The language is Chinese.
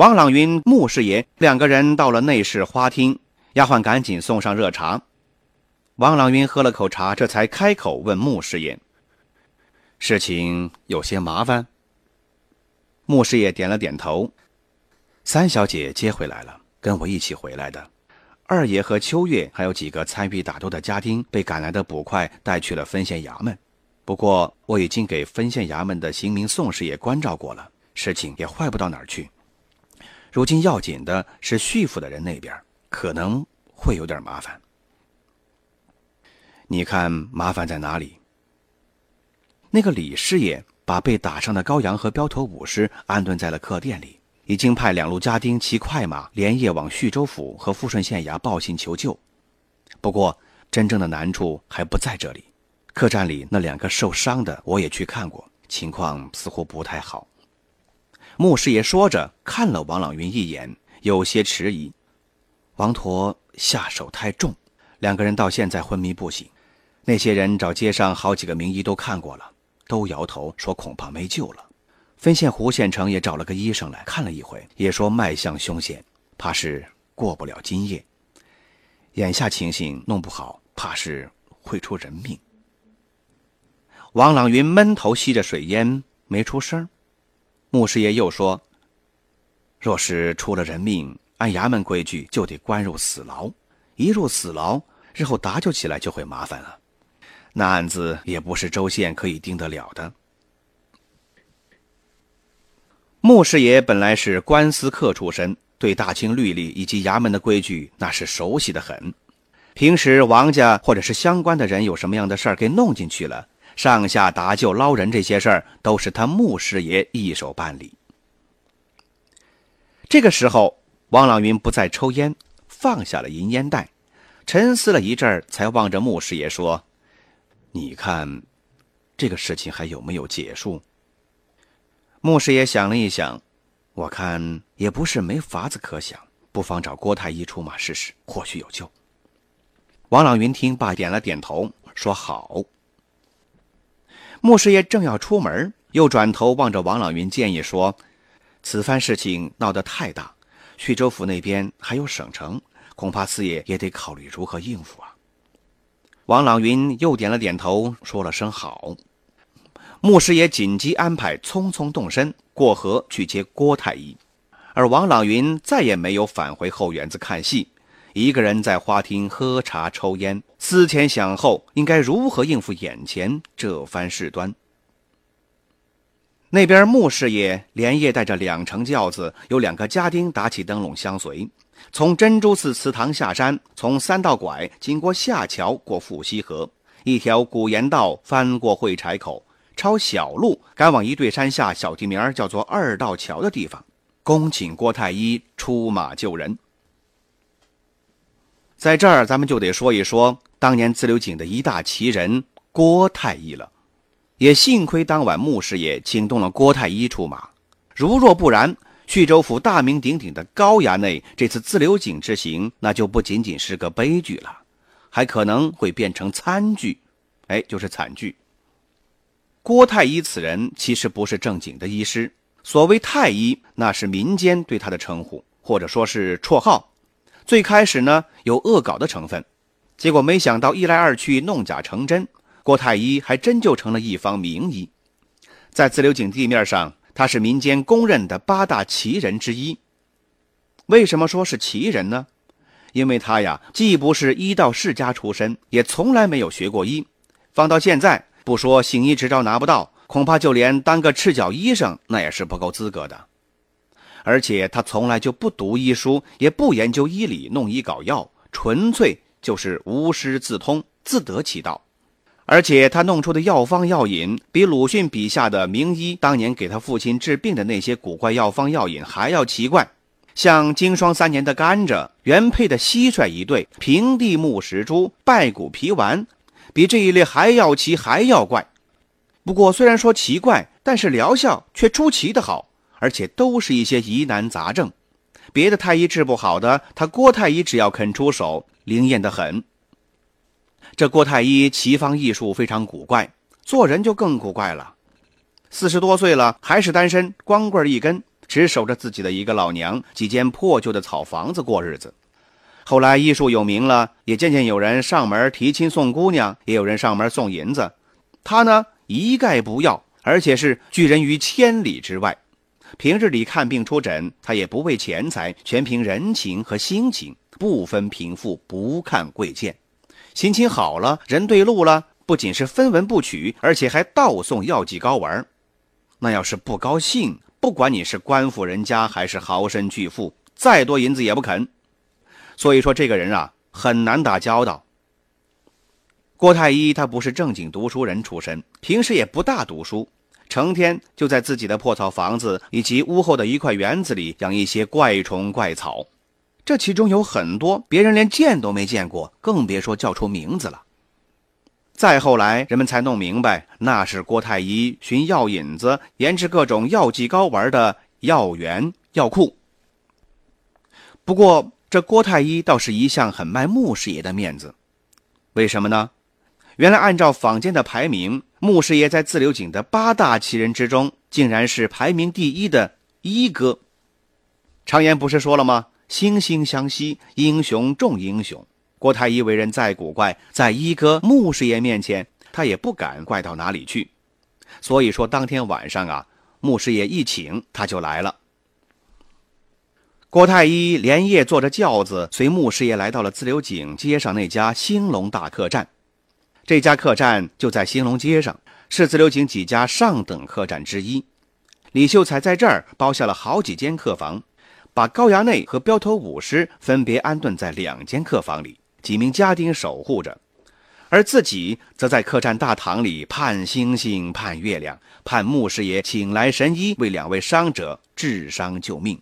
王朗云、穆师爷两个人到了内室花厅，丫鬟赶紧送上热茶。王朗云喝了口茶，这才开口问穆师爷：“事情有些麻烦。”穆师爷点了点头：“三小姐接回来了，跟我一起回来的。二爷和秋月还有几个参与打斗的家丁被赶来的捕快带去了分县衙门。不过我已经给分县衙门的刑名宋师爷关照过了，事情也坏不到哪儿去。”如今要紧的是旭府的人那边，可能会有点麻烦。你看麻烦在哪里？那个李师爷把被打伤的高阳和镖头武师安顿在了客店里，已经派两路家丁骑快马连夜往徐州府和富顺县衙报信求救。不过，真正的难处还不在这里。客栈里那两个受伤的，我也去看过，情况似乎不太好。穆师爷说着，看了王朗云一眼，有些迟疑。王陀下手太重，两个人到现在昏迷不醒。那些人找街上好几个名医都看过了，都摇头说恐怕没救了。分县胡县城也找了个医生来看了一回，也说脉象凶险，怕是过不了今夜。眼下情形弄不好，怕是会出人命。王朗云闷头吸着水烟，没出声。穆师爷又说：“若是出了人命，按衙门规矩就得关入死牢。一入死牢，日后打救起来就会麻烦了。那案子也不是州县可以定得了的。”穆师爷本来是官司客出身，对大清律例以及衙门的规矩那是熟悉的很。平时王家或者是相关的人有什么样的事儿给弄进去了。上下搭救捞人这些事儿，都是他穆师爷一手办理。这个时候，王朗云不再抽烟，放下了银烟袋，沉思了一阵儿，才望着穆师爷说：“你看，这个事情还有没有结束？”穆师爷想了一想，我看也不是没法子可想，不妨找郭太医出马试试，或许有救。王朗云听罢，点了点头，说：“好。”穆师爷正要出门，又转头望着王朗云，建议说：“此番事情闹得太大，徐州府那边还有省城，恐怕四爷也得考虑如何应付啊。”王朗云又点了点头，说了声“好”。穆师爷紧急安排，匆匆动身过河去接郭太医，而王朗云再也没有返回后园子看戏。一个人在花厅喝茶抽烟，思前想后，应该如何应付眼前这番事端。那边穆师爷连夜带着两乘轿子，有两个家丁打起灯笼相随，从珍珠寺祠堂下山，从三道拐经过下桥，过富溪河，一条古岩道翻过会柴口，抄小路赶往一对山下小地名叫做二道桥的地方，恭请郭太医出马救人。在这儿，咱们就得说一说当年自流井的一大奇人郭太医了。也幸亏当晚穆师爷请动了郭太医出马，如若不然，徐州府大名鼎鼎的高衙内这次自流井之行，那就不仅仅是个悲剧了，还可能会变成惨剧，哎，就是惨剧。郭太医此人其实不是正经的医师，所谓太医，那是民间对他的称呼，或者说是绰号。最开始呢，有恶搞的成分，结果没想到一来二去，弄假成真，郭太医还真就成了一方名医。在自流井地面上，他是民间公认的八大奇人之一。为什么说是奇人呢？因为他呀，既不是医道世家出身，也从来没有学过医。放到现在，不说行医执照拿不到，恐怕就连当个赤脚医生，那也是不够资格的。而且他从来就不读医书，也不研究医理，弄医搞药，纯粹就是无师自通，自得其道。而且他弄出的药方药引，比鲁迅笔下的名医当年给他父亲治病的那些古怪药方药引还要奇怪，像经霜三年的甘蔗、原配的蟋蟀一对、平地木石珠、败骨皮丸，比这一类还要奇还要怪。不过虽然说奇怪，但是疗效却出奇的好，而且都是一些疑难杂症。别的太医治不好的，他郭太医只要肯出手，灵验的很。这郭太医奇方异术非常古怪，做人就更古怪了。四十多岁了，还是单身，光棍一根，只守着自己的一个老娘，几间破旧的草房子过日子。后来医术有名了，也渐渐有人上门提亲送姑娘，也有人上门送银子。他呢，一概不要，而且是拒人于千里之外。平日里看病出诊，他也不为钱财，全凭人情和心情，不分贫富，不看贵贱。心情好了，人对路了，不仅是分文不取，而且还倒送药剂膏丸。那要是不高兴，不管你是官府人家还是豪绅巨富，再多银子也不肯。所以说，这个人啊，很难打交道。郭太医他不是正经读书人出身，平时也不大读书，成天就在自己的破草房子以及屋后的一块园子里养一些怪虫怪草，这其中有很多别人连见都没见过，更别说叫出名字了。再后来，人们才弄明白，那是郭太医寻药引子，研制各种药剂膏丸的药源药库。不过，这郭太医倒是一向很卖穆师爷的面子，为什么呢？原来按照坊间的排名，穆师爷在自流井的八大奇人之中，竟然是排名第一的一哥。常言不是说了吗？惺惺相惜，英雄重英雄。郭太医为人再古怪，在一哥穆师爷面前，他也不敢怪到哪里去。所以说，当天晚上啊，穆师爷一请，他就来了。郭太医连夜坐着轿子，随穆师爷来到了自流井街上那家兴隆大客栈。这家客栈就在兴隆街上，是自流井几家上等客栈之一。李秀才在这儿包下了好几间客房，把高衙内和镖头武师分别安顿在两间客房里。几名家丁守护着，而自己则在客栈大堂里盼星星、盼月亮、盼穆师爷请来神医为两位伤者治伤救命。